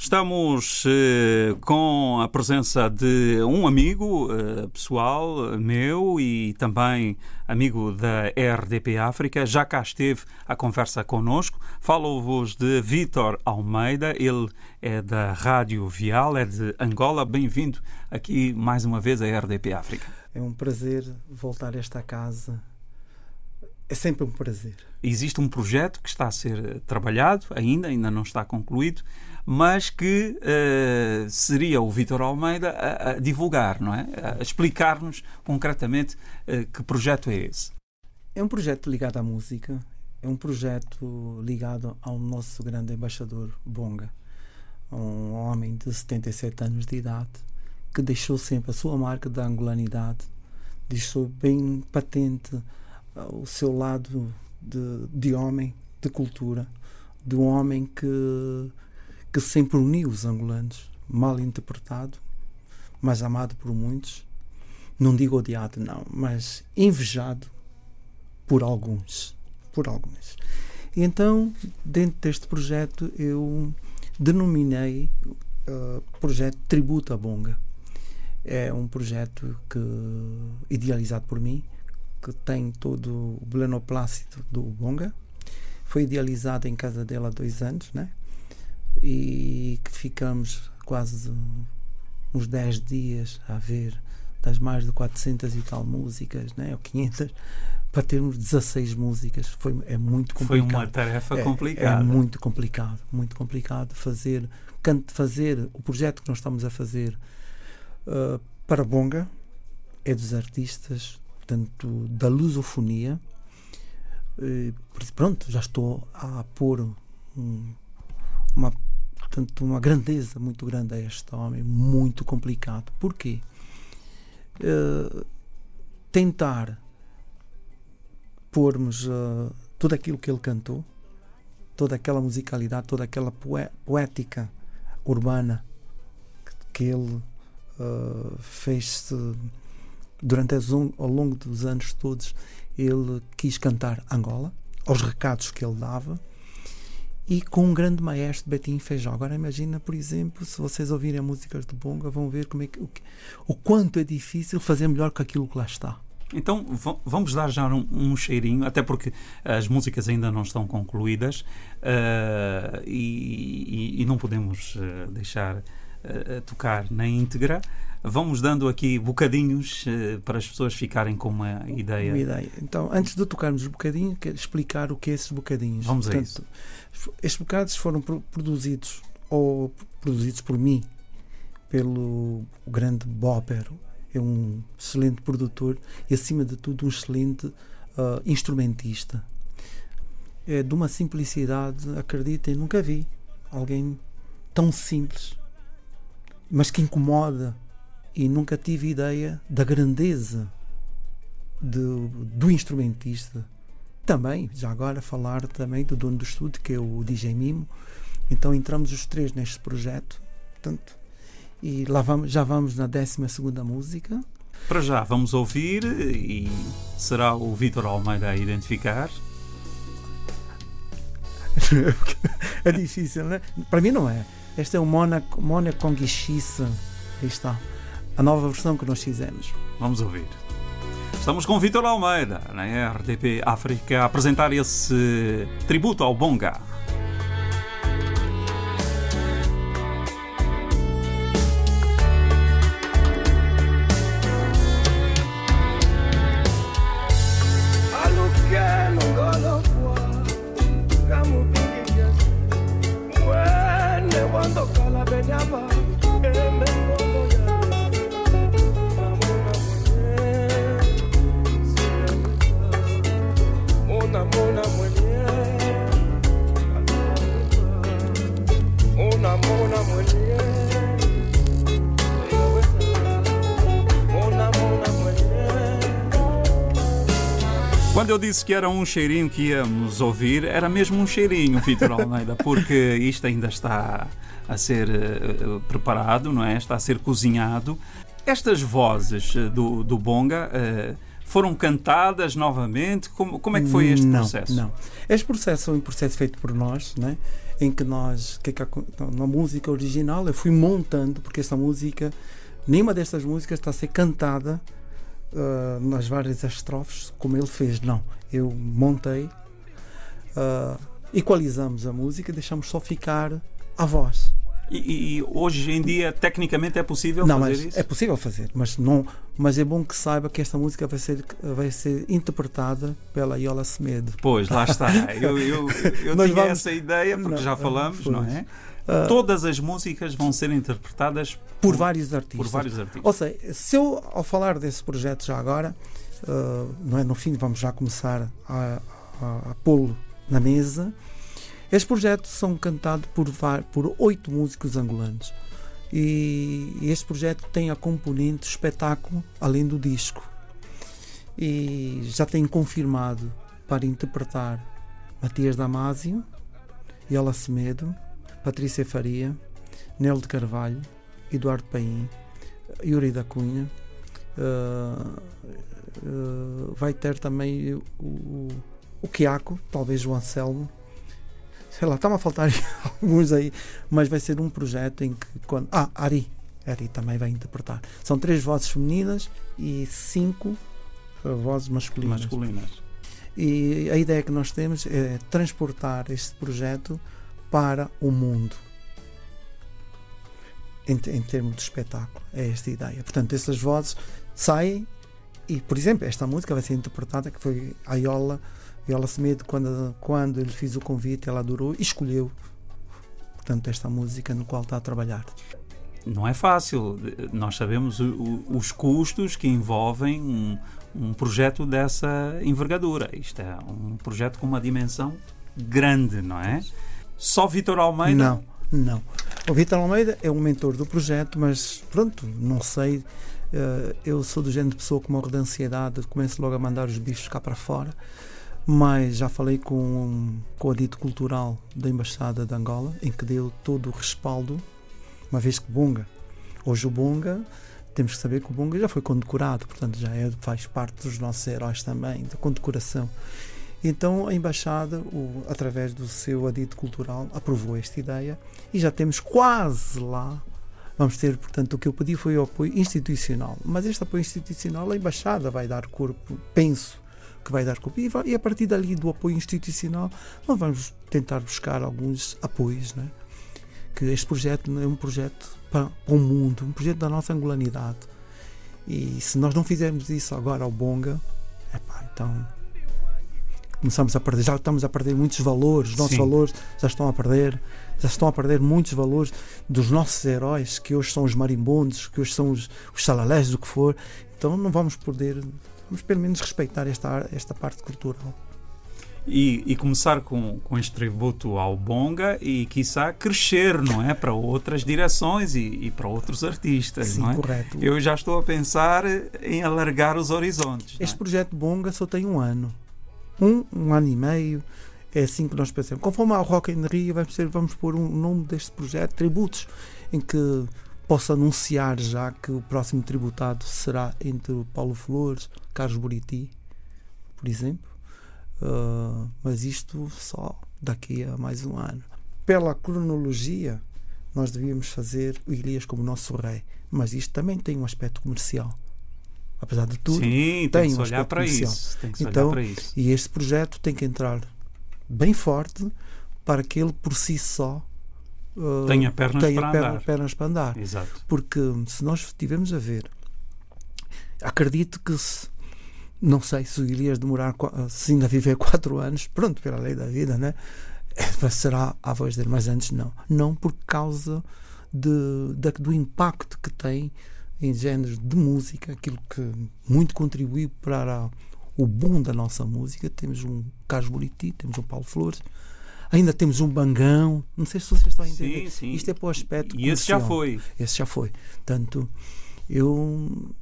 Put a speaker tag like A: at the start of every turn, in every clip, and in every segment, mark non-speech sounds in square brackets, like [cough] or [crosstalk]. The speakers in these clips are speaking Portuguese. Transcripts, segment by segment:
A: Estamos eh, com a presença de um amigo eh, pessoal meu e também amigo da RDP África. Já cá esteve a conversa connosco. Falo-vos de Vítor Almeida. Ele é da Rádio Vial, é de Angola. Bem-vindo aqui mais uma vez à RDP África.
B: É um prazer voltar a esta casa. É sempre um prazer.
A: Existe um projeto que está a ser trabalhado ainda, ainda não está concluído mas que uh, seria o Vítor Almeida a, a, divulgar, não é? A explicar-nos concretamente uh, que projeto é esse.
B: É um projeto ligado à música, é um projeto ligado ao nosso grande embaixador Bonga, um homem de 77 anos de idade que deixou sempre a sua marca da angolanidade, deixou bem patente uh, o seu lado de, de homem, de cultura, de um homem que que sempre uniu os angolanos, mal interpretado, mas amado por muitos, não digo odiado, não, mas invejado por alguns. Por alguns. E então, dentro deste projeto, eu denominei uh, projeto Tributo a Bonga. É um projeto que idealizado por mim, que tem todo o belenoplácito do Bonga. Foi idealizado em casa dele há dois anos, né? E que ficamos quase uns 10 dias a ver das mais de 400 e tal músicas, né, ou 500, para termos 16 músicas. Foi, é muito complicado.
A: Foi uma tarefa
B: é,
A: complicada.
B: É muito complicado, muito complicado fazer, fazer o projeto que nós estamos a fazer uh, para Bonga, é dos artistas, portanto, da lusofonia. Uh, pronto, já estou a pôr um, uma portanto, uma grandeza muito grande a este homem, muito complicado. Porquê? Uh, tentar pormos uh, tudo aquilo que ele cantou, toda aquela musicalidade, toda aquela poética urbana que ele uh, fez durante as, ao longo dos anos todos. Ele quis cantar Angola, aos recados que ele dava, e com um grande maestro, Betinho Feijó. Agora imagina, por exemplo, se vocês ouvirem músicas de Bonga, vão ver como é que, o, o quanto é difícil fazer melhor que aquilo que lá está.
A: Então vamos dar já um, um, cheirinho, até porque as músicas ainda não estão concluídas uh, e, e, e, não podemos uh, deixar uh, tocar na íntegra. Vamos dando aqui bocadinhos uh, para as pessoas ficarem com uma ideia.
B: Uma ideia. Então, antes de tocarmos os bocadinhos, quero explicar o que é esses bocadinhos.
A: Vamos
B: Portanto,
A: a isso.
B: Estes bocados foram produzidos ou produzidos por mim, pelo grande Bopper. É um excelente produtor e, acima de tudo, um excelente uh, instrumentista. É de uma simplicidade, acreditem, nunca vi alguém tão simples, mas que incomoda e nunca tive ideia da grandeza de, do instrumentista. Também, já agora, falar também do dono do estúdio, que é o DJ Mimo. Então entramos os três neste projeto. Portanto, e lá vamos, já vamos na 12 música.
A: Para já, vamos ouvir e será o Vitor Almeida a identificar. [laughs]
B: é difícil, né? Para mim não é. Este é o Mona, Mona Conguichice. Aí está a nova versão que nós fizemos.
A: Vamos ouvir. Estamos com Vitor Almeida, na RDP África, a apresentar esse tributo ao Bonga. Eu disse que era um cheirinho que íamos ouvir, era mesmo um cheirinho, Vitor Almeida, porque isto ainda está a ser uh, preparado, não é? Está a ser cozinhado. Estas vozes eh, do, do Bonga uh, foram cantadas novamente? Como, como é que foi este
B: não,
A: processo?
B: Não, este processo é um processo feito por nós, né? em que nós, que, que na música original, eu fui montando, porque esta música, nenhuma destas músicas está a ser cantada uh, nas várias estrofes como ele fez. Não, eu montei, uh, equalizamos a música, deixamos só ficar a voz.
A: E, e, hoje em dia, tecnicamente, é possível
B: não,
A: fazer isso?
B: É possível fazer, mas, não, mas é bom que saiba que esta música vai ser, vai ser interpretada pela Iola Semedo.
A: Pois, lá está. Eu, eu, eu [laughs] tinha vamos... essa ideia, porque não, já falamos, pois. não é? Uh, Todas as músicas vão ser interpretadas
B: por, por, vários artistas.
A: Por vários artistas.
B: Ou seja, se eu, ao falar desse projeto já agora, uh, não é, no fim vamos já começar a, a, a pô-lo na mesa, estes projetos são cantados por, por oito músicos angolanos. E este projeto tem a componente espetáculo além do disco. E já tem confirmado para interpretar Matias Damasio, Yola Semedo, Patrícia Faria, Nelo de Carvalho, Eduardo Paim, Yuri da Cunha. Uh, uh, vai ter também o, o, o Quiaco, talvez o Anselmo, sei lá, está-me a faltar [laughs] alguns aí, mas vai ser um projeto em que quando. Ah, Ari. Ari também vai interpretar. São três vozes femininas e cinco uh, vozes masculinas.
A: Masculinas.
B: E a ideia que nós temos é transportar este projeto para o mundo. Em, em termos de espetáculo. É esta a ideia. Portanto, essas vozes saem e, por exemplo, esta música vai ser interpretada, que foi a Iola ela Semedo, quando, quando ele fez o convite, ela adorou e escolheu, portanto, esta música no qual está a trabalhar.
A: Não é fácil. Nós sabemos o, os custos que envolvem um, um projeto dessa envergadura. Isto é um projeto com uma dimensão grande, não é? Só Vitor Almeida?
B: Não, não. O Vitor Almeida é um mentor do projeto, mas pronto, não sei. Eh, eu sou do género de pessoa que morre de ansiedade, começo logo a mandar os bichos cá para fora mas já falei com, com a dito cultural da Embaixada de Angola, em que deu todo o respaldo, uma vez que Bunga, hoje o Bunga, temos que saber que o Bunga já foi condecorado, portanto já é, faz parte dos nossos heróis também, da condecoração. Então a Embaixada, o, através do seu adito cultural, aprovou esta ideia e já temos quase lá. Vamos ter, portanto, o que eu pedi foi o apoio institucional. Mas este apoio institucional, a Embaixada vai dar corpo, penso, que vai dar culpa. E, a partir dali do apoio institucional, nós vamos tentar buscar alguns apoios. Né? Que este projeto é um projeto para, para o mundo, um projeto da nossa angolanidade. E se nós não fizermos isso agora ao Bonga, epá, então começamos a perder, já estamos a perder muitos valores, os nossos Sim. valores já estão a perder, já estão a perder muitos valores dos nossos heróis, que hoje são os marimbondos, que hoje são os, os salalés, o que for. Então não vamos poder vamos pelo menos respeitar esta, esta parte cultural.
A: E, e, começar com, com este tributo ao Bonga e, quiçá, crescer, não é? Para outras direções e, e para outros artistas,
B: Sim,
A: não é?
B: correto.
A: Eu já estou a pensar em alargar os horizontes.
B: Este
A: é?
B: projeto Bonga só tem um ano. Um, um ano e meio. É assim que nós pensamos. Conforme ao Rock in Rio, vamos, vamos pôr um nome deste projeto, Tributos, em que posso anunciar já que o próximo tributado será entre Paulo Flores, Carlos Buriti, por exemplo. Uh, mas isto só daqui a mais um ano. Pela cronologia, nós devíamos fazer o Elias como nosso rei, mas isto também tem um aspecto comercial. Apesar de tudo,
A: Sim,
B: tem, tem
A: um
B: aspecto
A: comercial.
B: Isso,
A: tem que se
B: então,
A: olhar para isso.
B: E este projeto tem que entrar bem forte para que ele por si só
A: uh, tenha pernas,
B: tenha
A: para,
B: pernas,
A: andar.
B: pernas para andar.
A: Exato.
B: Porque se nós estivermos a ver, acredito que se, não sei se irias demorar, se ainda viver [laughs] quatro anos, pronto, pela lei da vida, né? [laughs] será a voz dele, mas antes não. Não por causa de, de, do impacto que tem em géneros de música, aquilo que muito contribuiu para o boom da nossa música. Temos um Carlos Buriti, temos um Paulo Flores, ainda temos um Bangão. Não sei se vocês estão a entender.
A: Sim, sim.
B: Isto é para o aspecto.
A: E esse já foi.
B: Esse já foi. Portanto, eu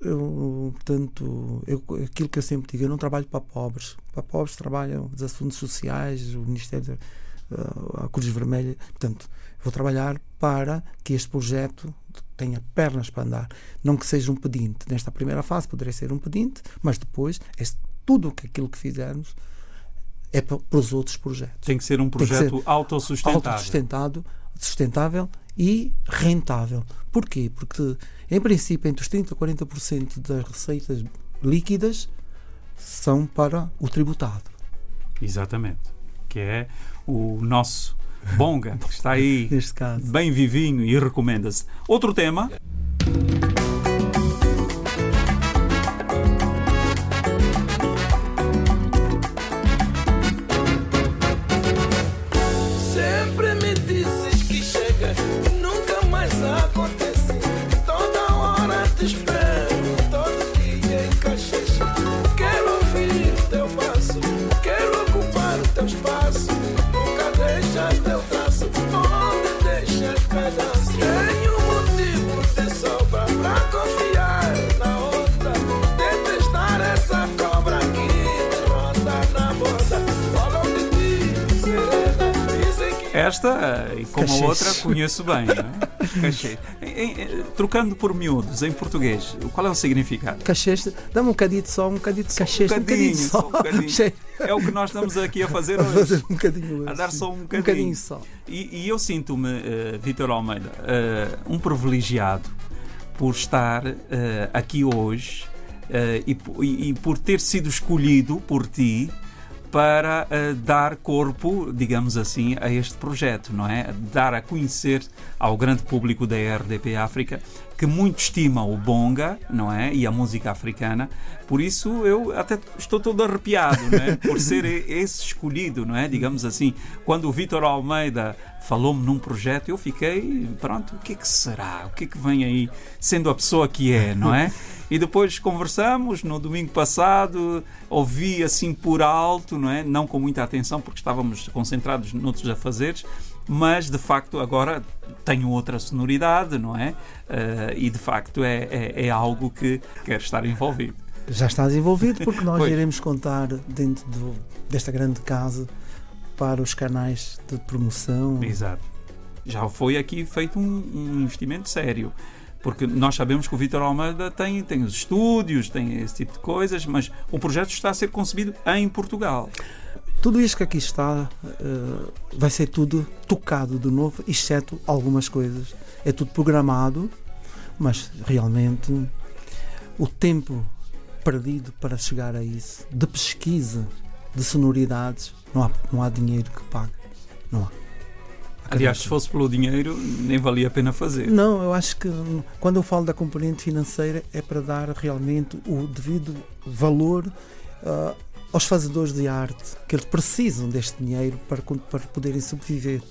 B: eu, portanto, eu, aquilo que eu sempre digo, eu não trabalho para pobres. Para pobres trabalham os assuntos sociais, o Ministério, uh, a Cruz Vermelha. Portanto, vou trabalhar para que este projeto tenha pernas para andar. Não que seja um pedinte. Nesta primeira fase poderia ser um pedinte, mas depois, este, tudo aquilo que fizermos, é para, para os outros projetos.
A: Tem que ser um projeto ser autossustentável.
B: autossustentável sustentável e rentável. Porquê? Porque, em princípio, entre os 30% e 40% das receitas líquidas são para o tributado.
A: Exatamente. Que é o nosso Bonga, que está aí bem vivinho e recomenda-se. Outro tema. Esta, e como Cachês. a outra, conheço bem. É? Trocando por miúdos, em português, qual é o significado?
B: Cachês, dá-me um bocadinho de sol, um bocadinho de cachês, um bocadinho, um bocadinho, só. Um bocadinho. [laughs]
A: É o que nós estamos aqui a fazer hoje. A,
B: fazer um bocadinho
A: a dar só um bocadinho.
B: Um bocadinho só.
A: E, e eu sinto-me, uh, Vitor Almeida, uh, um privilegiado por estar uh, aqui hoje e, e, e por ter sido escolhido por ti para uh, dar corpo, digamos assim, a este projeto, não é? Dar a conhecer ao grande público da RDP África que muito estima o bonga, não é? E a música africana. Por isso eu até estou todo arrepiado, não é? [laughs] Por ser esse escolhido, não é? Digamos assim, quando o Vitor Almeida falou-me num projeto, eu fiquei, pronto, o que é que será? O que é que vem aí, sendo a pessoa que é, não é? [laughs] E depois conversamos no domingo passado, ouvi assim por alto, não é? Não com muita atenção, porque estávamos concentrados noutros afazeres, mas de facto agora tenho outra sonoridade, não é? Uh, e de facto é, é, é, algo que quero estar envolvido.
B: Já estás envolvido [laughs] porque nós iremos contar dentro do, desta grande casa para os canais de promoção.
A: Exato. Já foi aqui feito um, um investimento sério porque nós sabemos que o Vitor Almeida tem, tem os estúdios, tem esse tipo de coisas, mas o projeto está a ser concebido em Portugal.
B: Tudo isto que aqui está uh, vai ser tudo tocado de novo, exceto algumas coisas. É tudo programado, mas realmente o tempo perdido para chegar a isso, de pesquisa, de sonoridades, não há, não há dinheiro que pague. Não há.
A: Aliás, se fosse pelo dinheiro, nem valia a pena fazer.
B: Não, eu acho que quando eu falo da componente financeira é para dar realmente o devido valor uh, aos fazedores de arte, que eles precisam deste dinheiro para, para poderem sobreviver.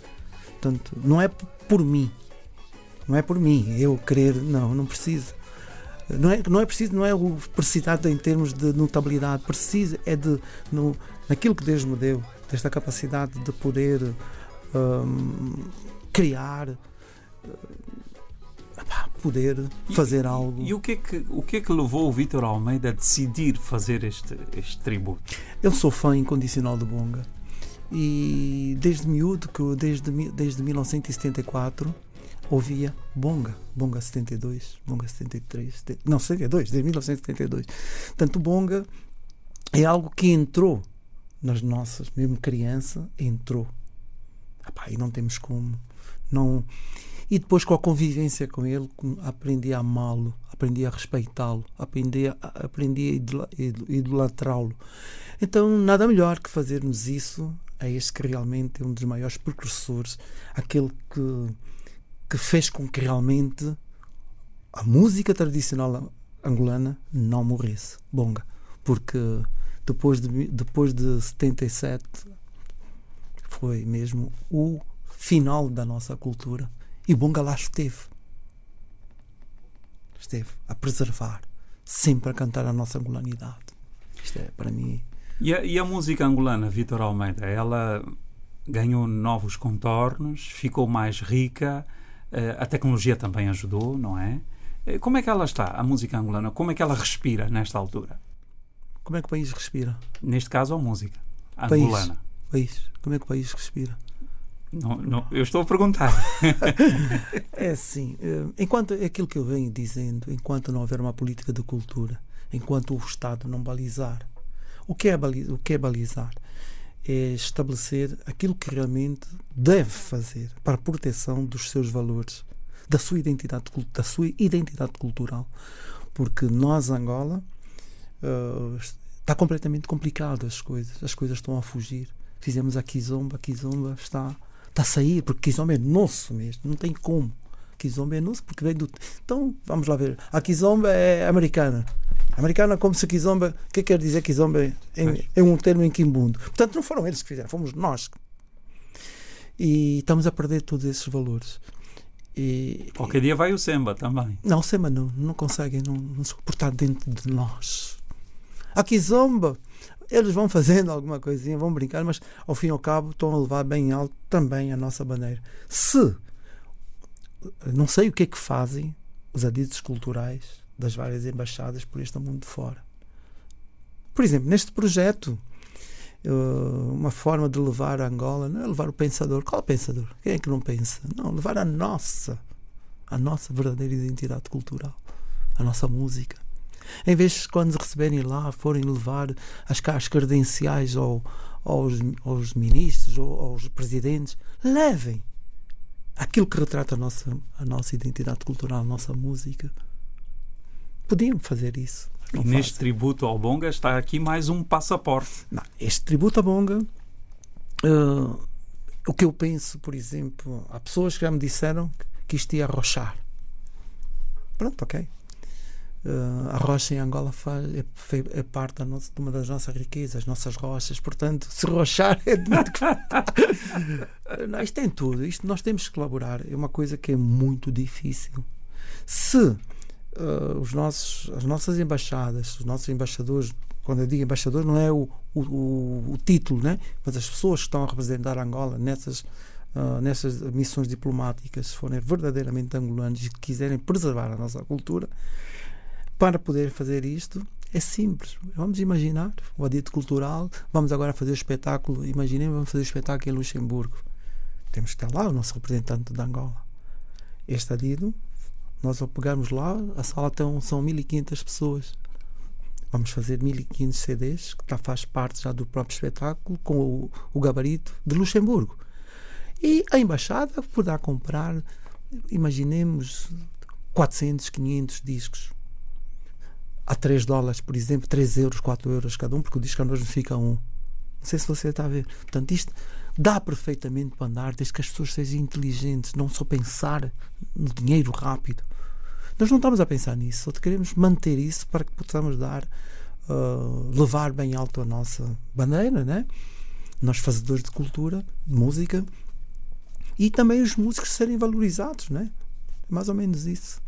B: Portanto, não é por mim, não é por mim, eu querer, não, não preciso. Não é, não é preciso, não é o precisado em termos de notabilidade, precisa é de, no, naquilo que Deus me deu, desta capacidade de poder um, criar, uh, poder fazer
A: e,
B: algo.
A: E o que, é que, o que é que levou o Vítor Almeida a decidir fazer este, este tributo?
B: Eu sou fã incondicional de Bonga e desde miúdo, que desde, desde 1974 ouvia Bonga, Bonga 72, Bonga 73, não 72, desde 1972. Portanto, Bonga é algo que entrou nas nossas, mesmo criança, entrou Epá, e não temos como. Não... E depois, com a convivência com ele, aprendi a amá-lo, aprendi a respeitá-lo, aprendi a, aprendi a idolatrá-lo. Então, nada melhor que fazermos isso a este que realmente é um dos maiores precursores, aquele que, que fez com que realmente a música tradicional angolana não morresse. Bonga. Porque depois de, depois de 77 foi mesmo o final da nossa cultura. E Bonga lá esteve. Esteve a preservar, sempre a cantar a nossa angolanidade. Isto é, para mim.
A: E a, e a música angolana, Vitor Almeida, ela ganhou novos contornos, ficou mais rica, eh, a tecnologia também ajudou, não é? Eh, como é que ela está, a música angolana? Como é que ela respira nesta altura?
B: Como é que o país respira?
A: Neste caso, a música angolana.
B: País país? Como é que o país respira?
A: Não, não, eu estou a perguntar. [laughs]
B: é assim, eh, enquanto aquilo que eu venho dizendo, enquanto não houver uma política de cultura, enquanto o Estado não balizar, o que é balizar? O que é balizar? é estabelecer aquilo que realmente deve fazer para a proteção dos seus valores, da sua identidade, da sua identidade cultural. Porque nós, Angola, uh, está completamente complicado as coisas, as coisas estão a fugir. Fizemos a Kizomba, a Kizomba está, está a sair, porque Kizomba é nosso mesmo, não tem como. Kizomba é nosso porque vem do. Então, vamos lá ver. A Kizomba é americana. Americana, como se Kizomba. O que quer dizer Kizomba é, é um termo em quimbundo. Portanto, não foram eles que fizeram, fomos nós. E estamos a perder todos esses valores.
A: E, Qualquer dia vai o Semba também.
B: Não, o Semba não, não consegue não, não suportar dentro de nós. A Kizomba, eles vão fazendo [laughs] alguma coisinha, vão brincar, mas ao fim e ao cabo estão a levar bem alto também a nossa bandeira. Se não sei o que é que fazem os adidos culturais das várias embaixadas por este mundo de fora. Por exemplo, neste projeto, eh, uma forma de levar a Angola não é levar o pensador. Qual pensador? Quem é que não pensa? Não, levar a nossa, a nossa verdadeira identidade cultural, a nossa música. Em vez de quando receberem lá, forem levar as, as credenciais ao, aos, aos ministros ou aos presidentes, levem aquilo que retrata a nossa, a nossa identidade cultural, a nossa música. Podiam fazer isso.
A: E neste tributo ao Bonga está aqui mais um passaporte.
B: Não, este tributo ao Bonga, uh, o que eu penso, por exemplo, há pessoas que já me disseram que isto ia arrochar. Pronto, ok. Uh, a rocha em Angola faz, é, é parte nossa, de uma das nossas riquezas, as nossas rochas. Portanto, se rochar é de muito. [laughs] Não, isto tem tudo. Isto nós temos que colaborar. É uma coisa que é muito difícil. Se uh, os nossos, as nossas embaixadas, os nossos embaixadores, quando eu digo embaixador, não é o, o, o, o título, né? mas as pessoas que estão a representar Angola nessas. Uh, nessas missões diplomáticas, se forem verdadeiramente angolanos e quiserem preservar a nossa cultura, para poder fazer isto, é simples. Vamos imaginar o adito cultural. Vamos agora fazer o espetáculo. Imaginemos, vamos fazer o espetáculo em Luxemburgo. Temos que estar lá o nosso representante de Angola. Este adido, nós ao pegarmos lá, a sala tem, são 1500 pessoas. Vamos fazer 1500 CDs, que faz parte já do próprio espetáculo, com o, o gabarito de Luxemburgo. E a embaixada poderá comprar, imaginemos, 400, 500 discos a 3 dólares, por exemplo, 3 euros, 4 euros cada um, porque o disco a nós fica um. Não sei se você está a ver. Portanto, isto dá perfeitamente para andar, desde que as pessoas sejam inteligentes, não só pensar no dinheiro rápido. Nós não estamos a pensar nisso, só queremos manter isso para que possamos dar, uh, levar bem alto a nossa bandeira, né? Nós fazedores de cultura, de música, e também os músicos serem valorizados, né? É mais ou menos isso.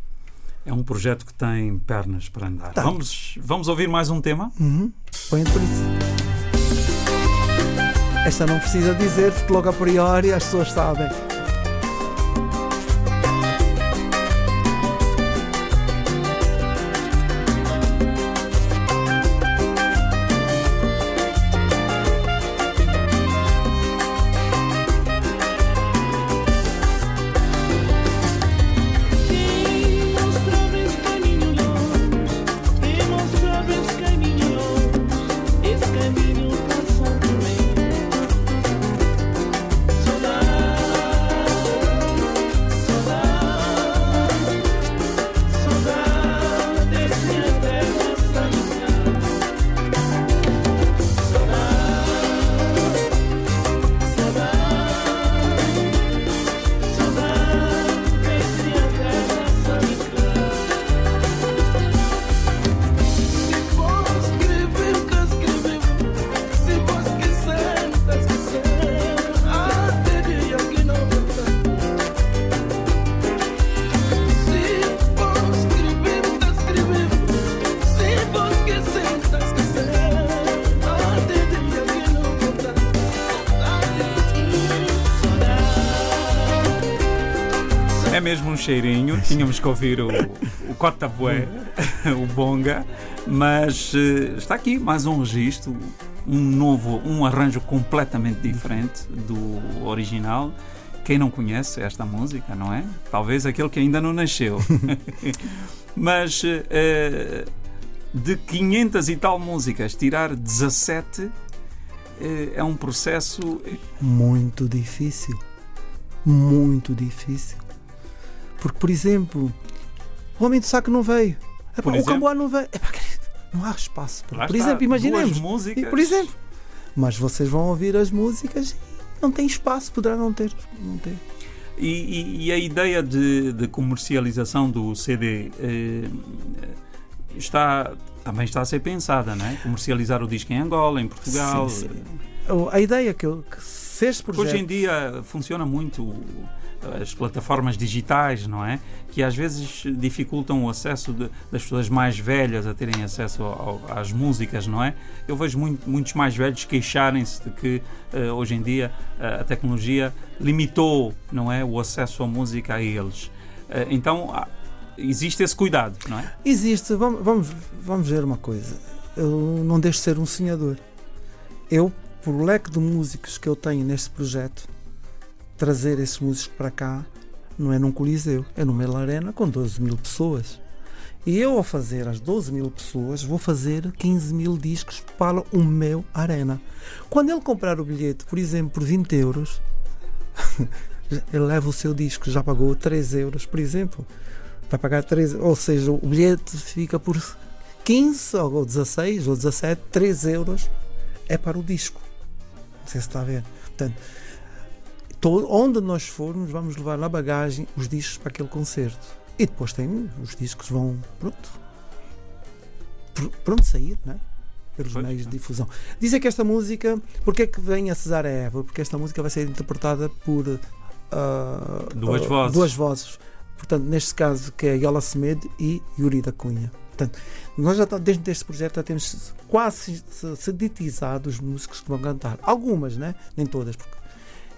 A: É um projeto que tem pernas para andar. Tá. Vamos, vamos ouvir mais um tema?
B: Uhum. Põe por isso. Esta não precisa dizer, porque logo a priori as pessoas sabem.
A: Cheirinho, tínhamos que ouvir o, o Cota Bué, o Bonga, mas uh, está aqui mais um registro, um novo, um arranjo completamente diferente do original. Quem não conhece esta música, não é? Talvez aquele que ainda não nasceu. [laughs] mas uh, de 500 e tal músicas, tirar 17 é, é um processo
B: muito difícil. Muito difícil. Porque, por exemplo, o Homem do Saco não veio. Epá, o Camboá não veio. Epá, não há espaço. Para... Por exemplo, imaginemos.
A: Músicas.
B: Por exemplo. Mas vocês vão ouvir as músicas e não tem espaço, poderá não ter. Não ter.
A: E, e, e, a ideia de, de comercialização do CD eh, está, também está a ser pensada, não é? Comercializar o disco em Angola, em Portugal. Sim, sim.
B: A ideia que, eu, que se este projeto...
A: Hoje em dia funciona muito as plataformas digitais, não é? Que às vezes dificultam o acesso de, das pessoas mais velhas a terem acesso ao, às músicas, não é? Eu vejo muito, muitos mais velhos queixarem-se de que uh, hoje em dia uh, a tecnologia limitou, não é, o acesso à música a eles. Uh, então existe esse cuidado, não é?
B: Existe. Vamos, vamos, vamos ver uma coisa. Eu não deixo de ser um sonhador. Eu, por leque de músicos que eu tenho neste projeto, trazer esses músicos para cá não é num coliseu, é numa arena com 12 mil pessoas. E eu, ao fazer as 12 mil pessoas, vou fazer 15 mil discos para o meu arena. Quando ele comprar o bilhete, por exemplo, por 20 euros, [laughs] ele leva o seu disco, já pagou 3 euros, por exemplo. Vai pagar 3, ou seja, o bilhete fica por 15 ou 16 ou 17, 3 euros é para o disco. Não sei se está a ver. Portanto, todo, onde nós formos, vamos levar na bagagem os discos para aquele concerto. E depois tem os discos vão pronto. Pronto sair, não é? Pelos pois, meios de difusão. Dizem que esta música, porque é que vem a Cesar Eva? Porque esta música vai ser interpretada por uh,
A: duas uh, vozes.
B: Duas vozes. Portanto, neste caso, que é Yola Semedo e Yuri da Cunha. Portanto, nós já dentro deste projeto já temos quase seditizado os músicos que vão cantar. Algumas, né? Nem todas, porque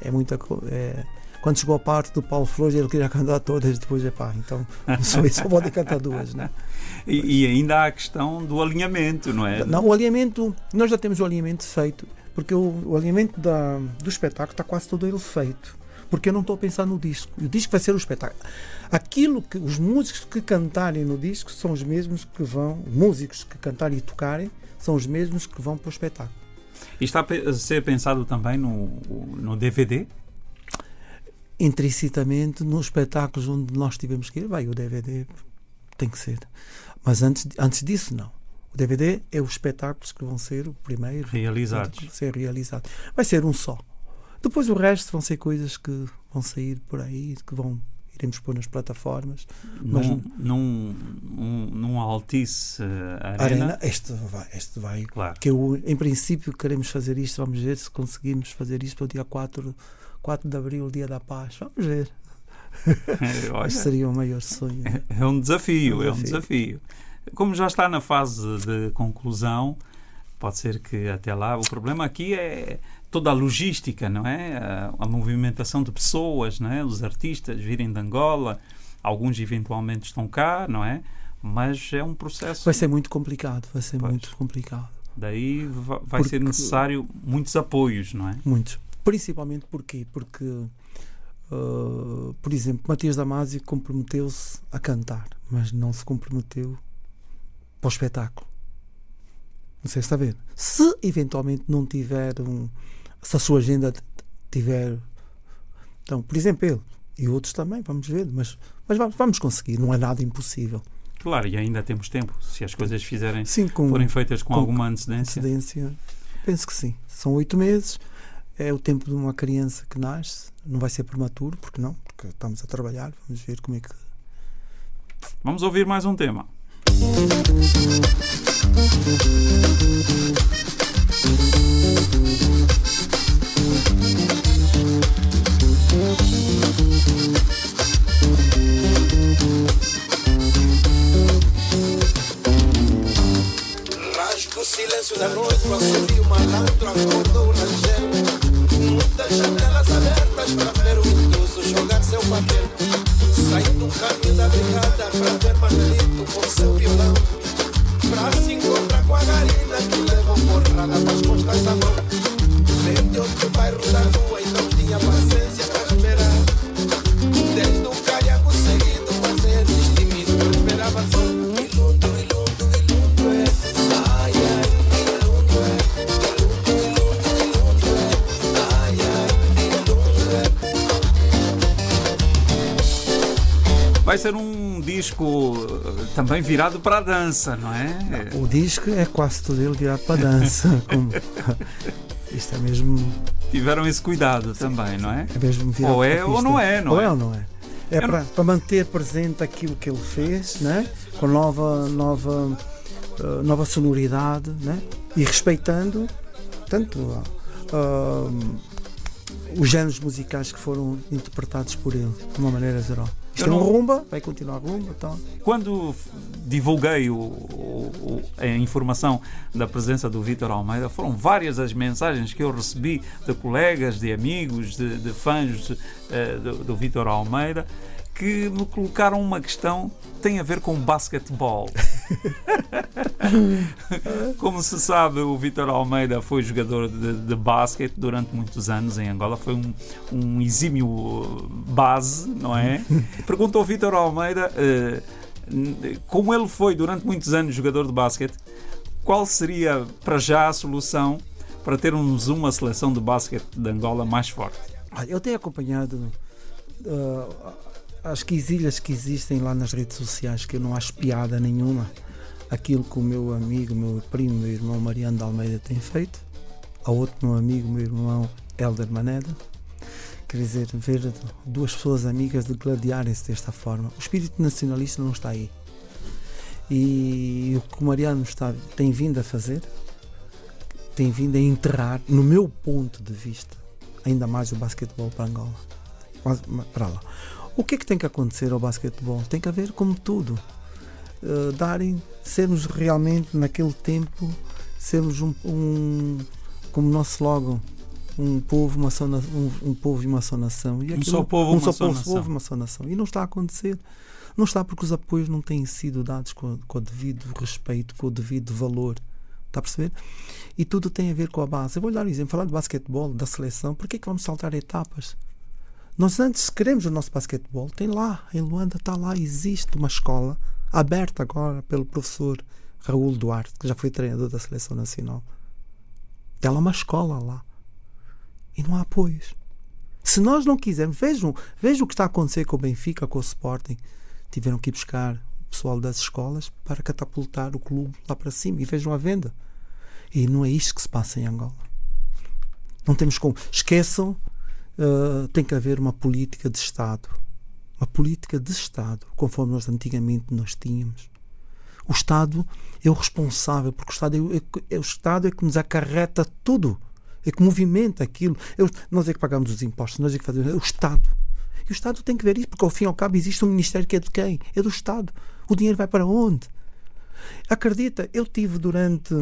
B: é muita é, quando chegou a parte do Paulo Flores ele queria cantar todas depois é pá então só, só pode cantar duas né? [laughs]
A: e, e, ainda há a questão do alinhamento não é?
B: Não o alinhamento nós já temos o alinhamento feito porque o, o alinhamento da, do espetáculo está quase todo ele feito porque eu não estou a pensar no disco. O disco vai ser o espetáculo. Aquilo que os músicos que cantarem no disco são os mesmos que vão músicos que cantarem e tocarem são os mesmos que vão para o espetáculo
A: e está a ser pensado também no, no DVD?
B: Intrinsecamente, nos espetáculos onde nós tivemos que ir, vai, o DVD tem que ser. Mas antes, antes disso, não. O DVD é os espetáculos que vão ser o primeiro
A: realizados.
B: Ser realizado. Vai ser um só. Depois o resto vão ser coisas que vão sair por aí, que vão iremos pôr nas plataformas.
A: Mas num, num, num, num Altice uh, Arena. arena.
B: Este vai, este vai. Claro. Que eu, em princípio, queremos fazer isto. Vamos ver se conseguimos fazer isto para o dia 4, 4 de Abril, dia da paz. Vamos ver. [laughs] Olha, seria o maior sonho.
A: É, é um desafio. É um desafio. Como já está na fase de conclusão, pode ser que até lá. O problema aqui é toda a logística, não é? A, a, movimentação de pessoas, não é? Os artistas virem de Angola, alguns eventualmente estão cá, não é? Mas é um processo.
B: Vai ser muito complicado, vai ser pois. muito complicado.
A: Daí vai porque, ser necessário muitos apoios, não é?
B: Muitos. Principalmente porquê? Porque, uh, por exemplo, Matias Damasio comprometeu-se a cantar, mas não se comprometeu para o espetáculo. Não sei se está a ver. Se eventualmente não tiver um, se a sua agenda tiver. Então, por exemplo, ele e outros também, vamos ver, mas, mas vamos, vamos conseguir, não é nada impossível.
A: Claro, e ainda temos tempo, se as coisas fizerem, sim, com, forem feitas com, com alguma antecedência.
B: antecedência. Penso que sim. São oito meses, é o tempo de uma criança que nasce, não vai ser prematuro, porque não, porque estamos a trabalhar, vamos ver como é que.
A: Vamos ouvir mais um tema.
C: Rasga Saindo do caminho da brigada para ver Manelito com seu violão. Pra se encontrar com a garina que leva porrada para as costas da mão. De outro bairro da rua e não tinha paciência para
A: Vai ser um disco eh, também virado para a dança, não é?
B: O disco é quase todo ele virado para a dança. [laughs] como... [laughs] Isto é mesmo.
A: Tiveram esse cuidado também, não é?
B: É mesmo virado
A: Ou é ou não é, não
B: ou
A: é?
B: é ou não é? É para, para manter presente aquilo que ele fez, né? com nova, nova, eh, nova sonoridade né? e respeitando tanto ah, os géneros musicais que foram interpretados por ele de uma maneira geral. Isto
A: Eu
B: é um
A: não-
B: rumba, vai continuar rumba. Então.
A: Quando divulguei o- o- a informação da presença do Vítor Almeida, foram várias as mensagens que eu recebi de colegas, de amigos, de, de fãs eh, do, do Vítor Almeida, que me colocaram uma questão que tem a ver com basquetebol. [laughs] Como se sabe, o Vítor Almeida foi jogador de, de basquete durante muitos anos em Angola, foi um, um exímio base, não é? [laughs] Perguntou ao Vítor Almeida, n- como ele foi durante muitos anos jogador de basquete, qual seria para já a solução para termos uma seleção de basquete de Angola mais forte?
B: Eu tenho acompanhado ah, as quesilhas que existem lá nas redes sociais, que eu não acho piada nenhuma. Aquilo que o meu amigo, meu primo, meu irmão Mariano de Almeida tem feito, a outro meu amigo, meu irmão Helder Maneda. Quer dizer, ver duas pessoas amigas de gladiarem-se desta forma. O espírito nacionalista não está aí. E o que o Mariano está, tem vindo a fazer, tem vindo a enterrar, no meu ponto de vista, ainda mais o basquetebol para Angola. Para lá. O que é que tem que acontecer ao basquetebol? Tem que haver como tudo. eh, darem, sermos realmente naquele tempo, sermos um, um como nosso slogan, um povo, uma só, um, um povo e uma só nação. E
A: Um
B: aquilo-
A: só povo,
B: um
A: uma
B: só
A: só
B: povo,
A: nação.
B: povo, uma só nação. E não está a acontecer. Não está porque os apoios não têm sido dados com, com o devido respeito, com o devido valor. Está a perceber? E tudo tem a ver com a base. Eu vou dar um exemplo. Falar de basquetebol, da seleção, por que é que vamos saltar etapas? Nós antes queremos o nosso basquetebol. Tem lá, em Luanda, está lá, existe uma escola aberta agora pelo professor Raul Duarte, que já foi treinador da seleção nacional. Tem lá uma escola lá. E não há apoios. Se nós não quisermos, vejam, vejam o que está a acontecer com o Benfica, com o Sporting. Tiveram que ir buscar o pessoal das escolas para catapultar o clube lá para cima e vejam a venda. E não é isto que se passa em Angola. Não temos como. Esqueçam, uh, tem que haver uma política de Estado. Uma política de Estado, conforme nós antigamente nós tínhamos. O Estado é o responsável, porque o Estado é, é- é o Estado é que nos acarreta tudo. É que movimenta aquilo. É o- nós é que pagamos os impostos, nós é que fazemos. É o Estado. E o Estado tem que ver isso, porque ao fim e ao cabo existe um Ministério que é de quem? É do Estado. O dinheiro vai para onde? Acredita, eu tive durante.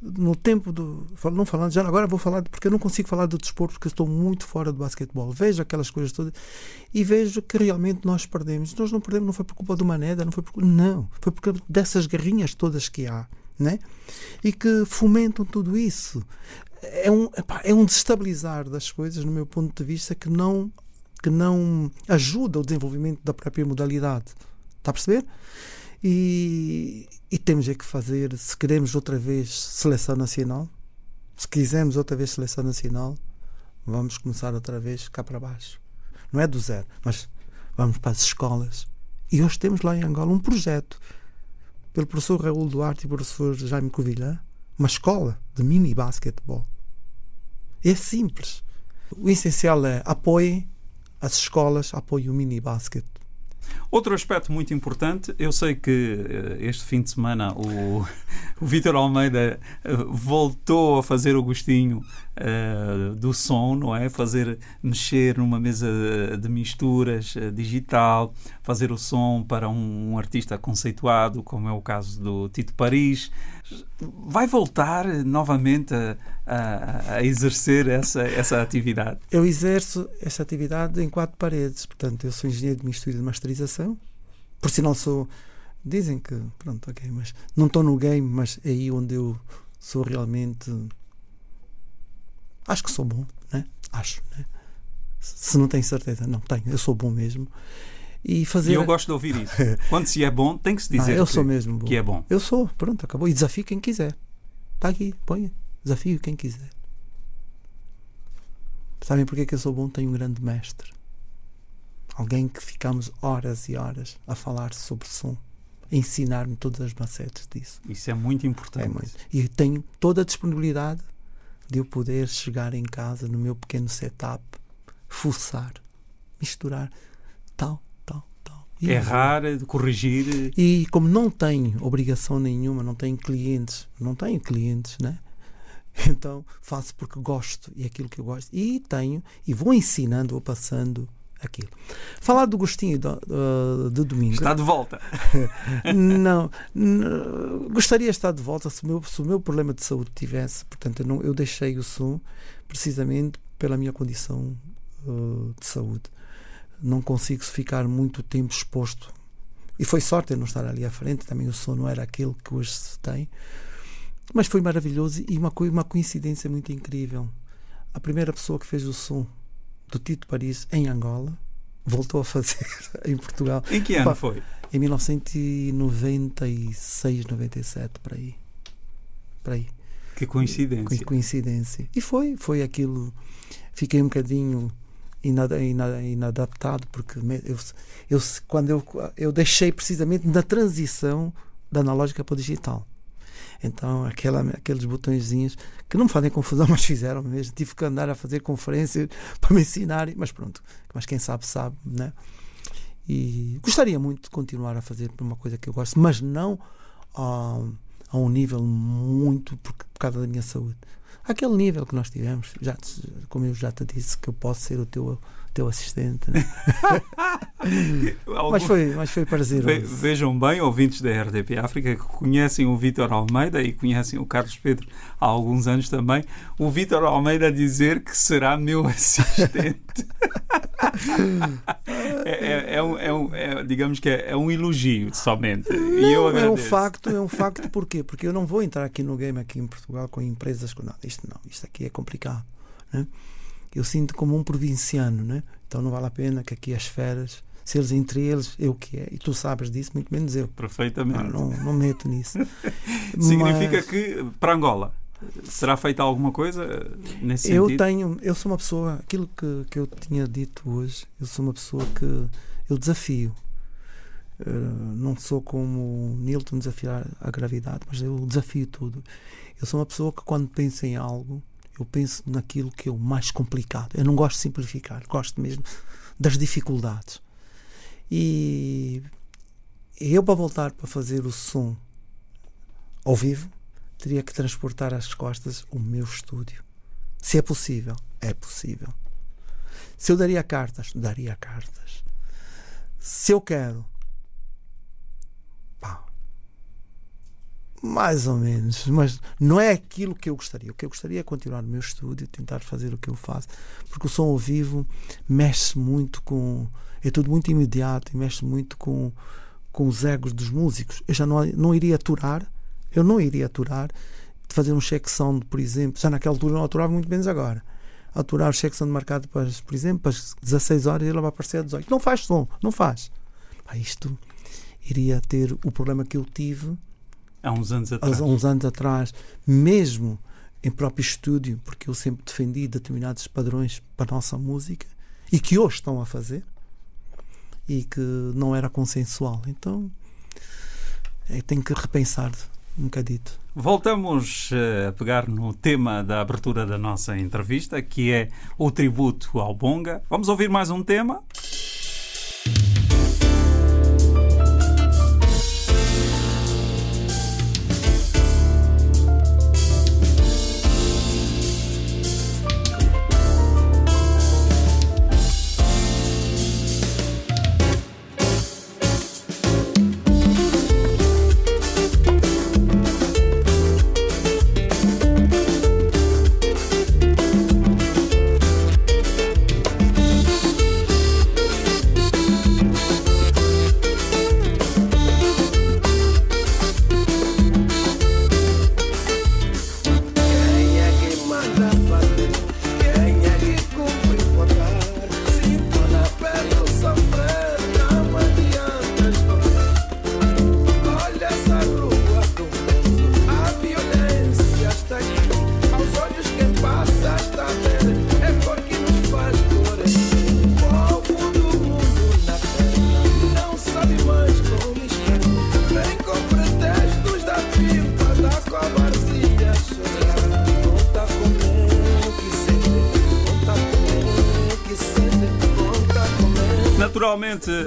B: No tempo do. Não falando, já agora vou falar, porque eu não consigo falar do desporto, porque estou muito fora do basquetebol. Vejo aquelas coisas todas e vejo que realmente nós perdemos. Nós não perdemos, não foi por culpa do Maneda, não foi por culpa. Não, foi por causa dessas garrinhas todas que há, né? E que fomentam tudo isso. É um, é um desestabilizar das coisas, no meu ponto de vista, que não, que não ajuda o desenvolvimento da própria modalidade. Está a perceber? E, e temos é que fazer, se queremos outra vez seleção nacional, se quisermos outra vez seleção nacional, vamos começar outra vez cá para baixo. Não é do zero, mas vamos para as escolas. E hoje temos lá em Angola um projeto pelo professor Raul Duarte e professor Jaime Covilhã, uma escola de mini basquetebol. É simples. O essencial é apoiem as escolas, apoiem o mini basquete.
A: Outro aspecto muito importante, eu sei que eh, este fim de semana o, [laughs] o Vítor Almeida eh, voltou a fazer o gostinho eh, do som, não é? Fazer, mexer numa mesa de misturas eh, digital, fazer o som para um, um artista conceituado, como é o caso do Tito Paris. Vai voltar novamente a, a- a exercer essa, essa atividade?
B: Eu exerço esta atividade em quatro paredes. Portanto, eu sou engenheiro de mistura e de masterização. Por sinal, sou. Dizem que. Pronto, ok, mas não estou no game, mas é aí onde eu sou realmente. Acho que sou bom, né? Acho, né? Se não tenho certeza, não tenho. Eu sou bom mesmo. E fazer.
A: E eu gosto de ouvir isso. [laughs] Quando se é bom, tem que se
B: Ah,
A: dizer
B: eu
A: que,
B: sou mesmo bom.
A: que é bom.
B: Eu sou, pronto, acabou. E desafio quem quiser. Está aqui, ponha. Desafio quem quiser. Sabem porque é que eu sou bom? Tenho um grande mestre. Alguém que ficamos horas e horas a falar sobre som, ensinar-me todas as macetes disso.
A: Isso é muito importante.
B: É muito. E tenho toda a disponibilidade de eu poder chegar em casa no meu pequeno setup, fuçar, misturar, tal, tal, tal. E
A: Errar, corrigir.
B: E como não tenho obrigação nenhuma, não tenho clientes, não tenho clientes, né? Então faço porque gosto e é aquilo que eu gosto. E tenho, e vou ensinando, vou passando aquilo. Falar do gostinho de, de, de domingo.
A: Está de volta. [laughs]
B: não, não, gostaria de estar de volta se o, meu, se o meu problema de saúde tivesse. Portanto, eu, não, eu deixei o som precisamente pela minha condição uh, de saúde. Não consigo ficar muito tempo exposto. E foi sorte eu não estar ali à frente. Também o som não era aquele que hoje se tem. Mas foi maravilhoso e uma, uma coincidência muito incrível. A primeira pessoa que fez o som do Tito Paris em Angola voltou a fazer [laughs] em Portugal.
A: Em que ano foi?
B: Em 1996, 97, para aí. Para aí.
A: Que coincidência.
B: Que coincidência. E foi, foi aquilo. Fiquei um bocadinho inadaptado, porque eu, eu, quando eu, eu deixei precisamente na transição da analógica para o digital. Então, aquela, aqueles botõezinhos que não me fazem confusão, [laughs] mas fizeram mesmo. Tive que andar a fazer conferências [laughs] para me ensinar, mas pronto. Mas quem sabe, sabe, né? E gostaria muito de continuar a fazer uma coisa que eu gosto, mas não a, a um nível muito por, por causa da minha saúde. Aquele nível que nós tivemos, já, como eu já te disse, que eu posso ser o teu teu assistente. Né? [laughs] Algum... mas, foi, mas foi prazeroso. Ve
A: vejam bem, ouvintes da RDP África, que conhecem o Vítor Almeida e conhecem o Carlos Pedro há alguns anos também, o Vítor Almeida dizer que será meu [laughs] assistente. é, é, é, um, é, um, é, digamos que é, é, um elogio somente. Não, e eu
B: é um facto, é um facto porquê? Porque eu não vou entrar aqui no game aqui em Portugal com empresas com nada. Isto não, isto aqui é complicado. Né? Eu sinto como um provinciano, né? Então não vale a pena que aqui as feras, se eles entre eles, eu que é, e tu sabes disso muito menos eu.
A: Perfeitamente.
B: Não, não, não meto nisso. [laughs]
A: Significa Mas... que para Angola será feita alguma coisa nesse
B: eu
A: sentido?
B: Eu tenho, eu sou uma pessoa, aquilo que, que eu tinha dito hoje, eu sou uma pessoa que eu desafio. Uh, não sou como Nilton desafiar a gravidade, mas eu desafio tudo. Eu sou uma pessoa que quando penso em algo, eu penso naquilo que é o mais complicado. Eu não gosto de simplificar, gosto mesmo das dificuldades. E eu, para voltar para fazer o som ao vivo, teria que transportar às costas o meu estúdio. Se é possível, é possível. Se eu daria cartas, daria cartas. Se eu quero, Mais ou menos, mas não é aquilo que eu gostaria. O que eu gostaria é continuar no meu estúdio, tentar fazer o que eu faço, porque o som ao vivo mexe muito com. É tudo muito imediato e mexe muito com, com os egos dos músicos. Eu já não, não iria aturar, eu não iria aturar de fazer um check sound, por exemplo. Já naquela altura não aturava muito menos agora. Aturar o check sound marcado, para, por exemplo, para as 16 horas ele vai aparecer às 18. Não faz som, não faz. isto iria ter o problema que eu tive
A: Há uns anos atrás.
B: Há uns anos atrás, mesmo em próprio estúdio, porque eu sempre defendi determinados padrões para a nossa música e que hoje estão a fazer e que não era consensual. Então, é, tenho que repensar um bocadito.
A: Voltamos eh, a pegar no tema da abertura da nossa entrevista, que é o tributo ao Bonga. Vamos ouvir mais um tema.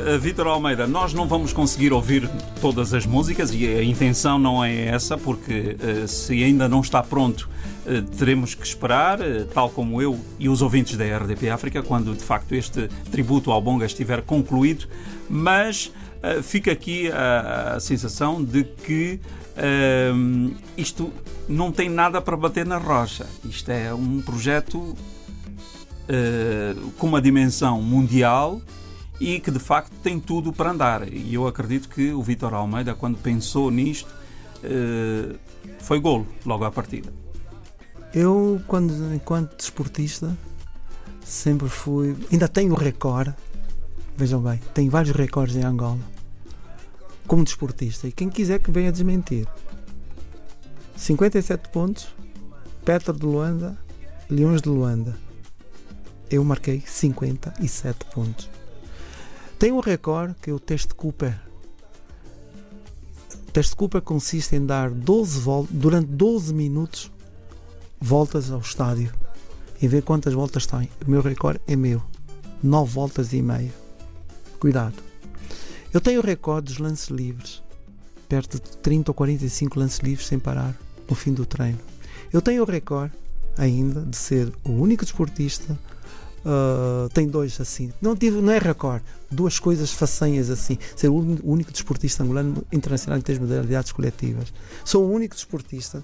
A: Uh, Vítor Almeida, nós não vamos conseguir ouvir todas as músicas e a intenção não é essa, porque uh, se ainda não está pronto, uh, teremos que esperar, tal como eu e os ouvintes da RDP África, quando de facto este tributo ao Bonga estiver concluído. Mas fica aqui a, a, sensação de que isto não tem nada para bater na rocha. Isto é um projeto com uma dimensão mundial e que de facto tem tudo para andar. E eu acredito que o Vitor Almeida, quando pensou nisto, uh, foi golo logo à partida.
B: Eu, quando, enquanto desportista, sempre fui. Ainda tenho recorde, vejam bem, tenho vários recordes em Angola, como desportista. E quem quiser que venha desmentir: 57 pontos, Petro de Luanda, Leões de Luanda. Eu marquei 57 pontos. Tem um recorde que é o teste Cooper. O teste Cooper consiste em dar 12 voltas, durante 12 minutos, voltas ao estádio e ver quantas voltas tem. O meu recorde é meu. 9 voltas e meia. Cuidado. Eu tenho o recorde dos lances livres. Perto de 30 ou 45 lances livres sem parar no fim do treino. Eu tenho o recorde ainda de ser o único desportista Uh, tem dois assim. Não, tive, não é recorde, duas coisas façanhas assim. Ser o único desportista angolano internacional em de modalidades coletivas. Sou o único desportista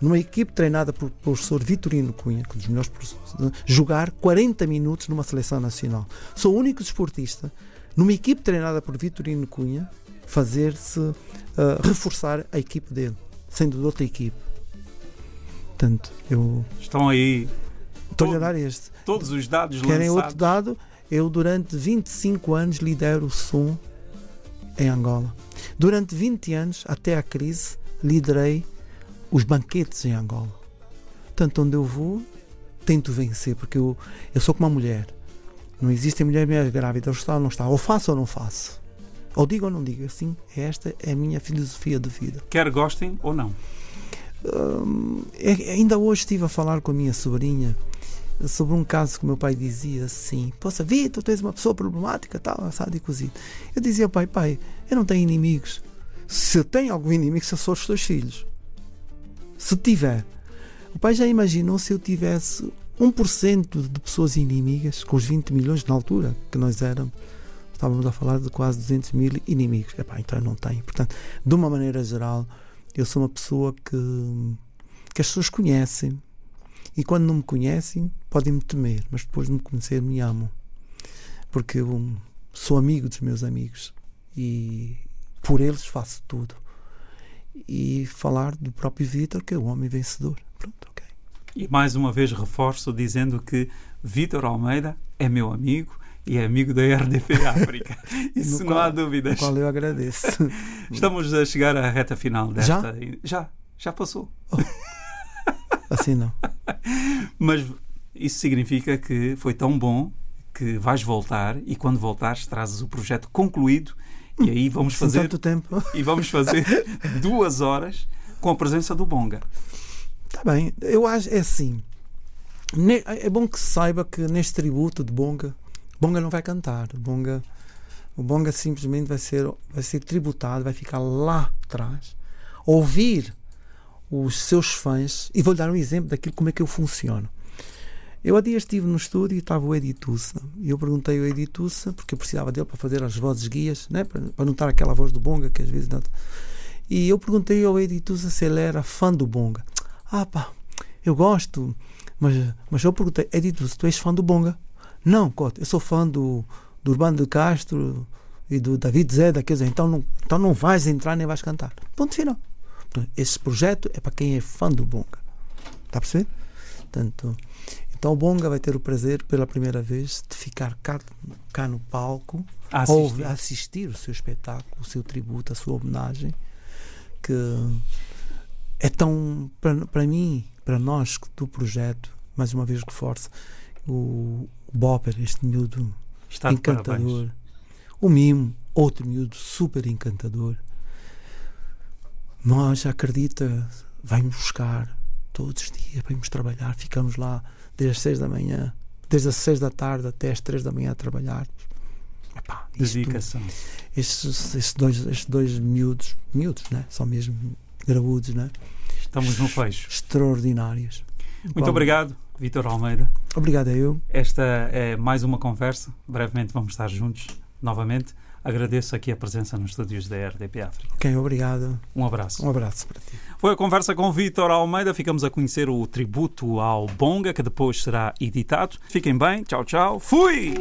B: numa equipe treinada por professor Vitorino Cunha, que é um dos melhores professores, jogar 40 minutos numa seleção nacional. Sou o único desportista numa equipe treinada por Vitorino Cunha fazer-se uh, reforçar a equipe dele, sendo de outra equipe. Portanto, eu.
A: Estão aí
B: Estou-lhe a dar este.
A: Todos os dados
B: Querem
A: lançados.
B: outro dado? Eu, durante 25 anos, lidero o som em Angola. Durante 20 anos, até a crise, liderei os banquetes em Angola. Portanto, onde eu vou, tento vencer, porque eu, eu sou como uma mulher. Não existem mulheres mulher grávidas, está ou não está. Ou faço ou não faço. Ou digo ou não digo. Assim, esta é a minha filosofia de vida.
A: Quer gostem ou não.
B: Hum, é, ainda hoje estive a falar com a minha sobrinha sobre um caso que meu pai dizia assim: Poxa, Vitor, tu és uma pessoa problemática, tal, assado e cozido. Eu dizia pai: Pai, eu não tenho inimigos. Se eu tenho algum inimigo, são só os teus filhos. Se tiver. O pai já imaginou se eu tivesse 1% de pessoas inimigas, com os 20 milhões na altura que nós éramos. Estávamos a falar de quase 200 mil inimigos. Epá, então eu não tenho. Portanto, de uma maneira geral, eu sou uma pessoa que, que as pessoas conhecem, e quando não me conhecem, podem-me temer, mas depois de me conhecer, me amam. Porque eu sou amigo dos meus amigos e por eles faço tudo. E falar do próprio Vitor, que é o homem vencedor. Pronto, ok.
A: E mais uma vez reforço dizendo que Vitor Almeida é meu amigo e é amigo da RDP [laughs] África. Isso não qual, há dúvidas.
B: qual eu agradeço.
A: Estamos a chegar à reta final desta.
B: Já?
A: Já, já passou.
B: Oh. Assim não.
A: Mas isso significa que foi tão bom que vais voltar e quando voltares trazes o projeto concluído e aí vamos fazer
B: tanto tempo.
A: e vamos fazer duas horas com a presença do Bonga.
B: Está bem, eu acho é assim. É bom que se saiba que neste tributo de Bonga, Bonga não vai cantar. Bonga, o Bonga simplesmente vai ser, vai ser tributado, vai ficar lá atrás, ouvir os seus fãs, e vou-lhe dar um exemplo daquilo como é que eu funciono. Eu há dias estive no estúdio e estava o Edi Tussa. E eu perguntei ao Edi Tussa, porque eu precisava dele para fazer as vozes guias, né? para, para aquela voz do Bonga que às vezes não. E eu perguntei ao Edi Tussa se ele era fã do Bonga. Ah, pá, eu gosto, mas, mas eu perguntei, Edi Tussa, tu és fã do Bonga? Não, Cota, eu sou fã do, do Urbano de Castro e do David Zé, daqueles, então não, então não vais entrar nem vais cantar. Ponto final. Esse projeto é para quem é fã do Bonga. Está a perceber? Portanto, então o Bonga vai ter o prazer, pela primeira vez, de ficar cá, cá no palco
A: a assistir.
B: ou assistir o seu espetáculo, o seu tributo, a sua homenagem, que é tão, para, para mim, para nós do projeto, mais uma vez reforço, o, o Bopper, este miúdo
A: Está
B: encantador, o Mimo, outro miúdo super encantador, nós acredita, vai-nos buscar todos os dias, vamos trabalhar, ficamos lá desde as seis da manhã, desde as seis da tarde até as três da manhã a trabalhar. epá,
C: Dedicação.
B: estes, estes dois, estes dois miúdos, miúdos, né? São mesmo graúdos, né?
C: Estamos no fecho.
B: Extraordinários.
C: Muito obrigado, Vitor Almeida.
B: Obrigado a eu.
C: Esta é mais uma conversa. Brevemente vamos estar juntos novamente. Agradeço aqui a presença nos estúdios da RDP África.
B: Ok, obrigado.
C: Um abraço.
B: Um abraço para ti.
C: Foi a conversa com Vitor Almeida. Ficamos a conhecer o tributo ao Bonga, que depois será editado. Fiquem bem. Tchau, tchau. Fui!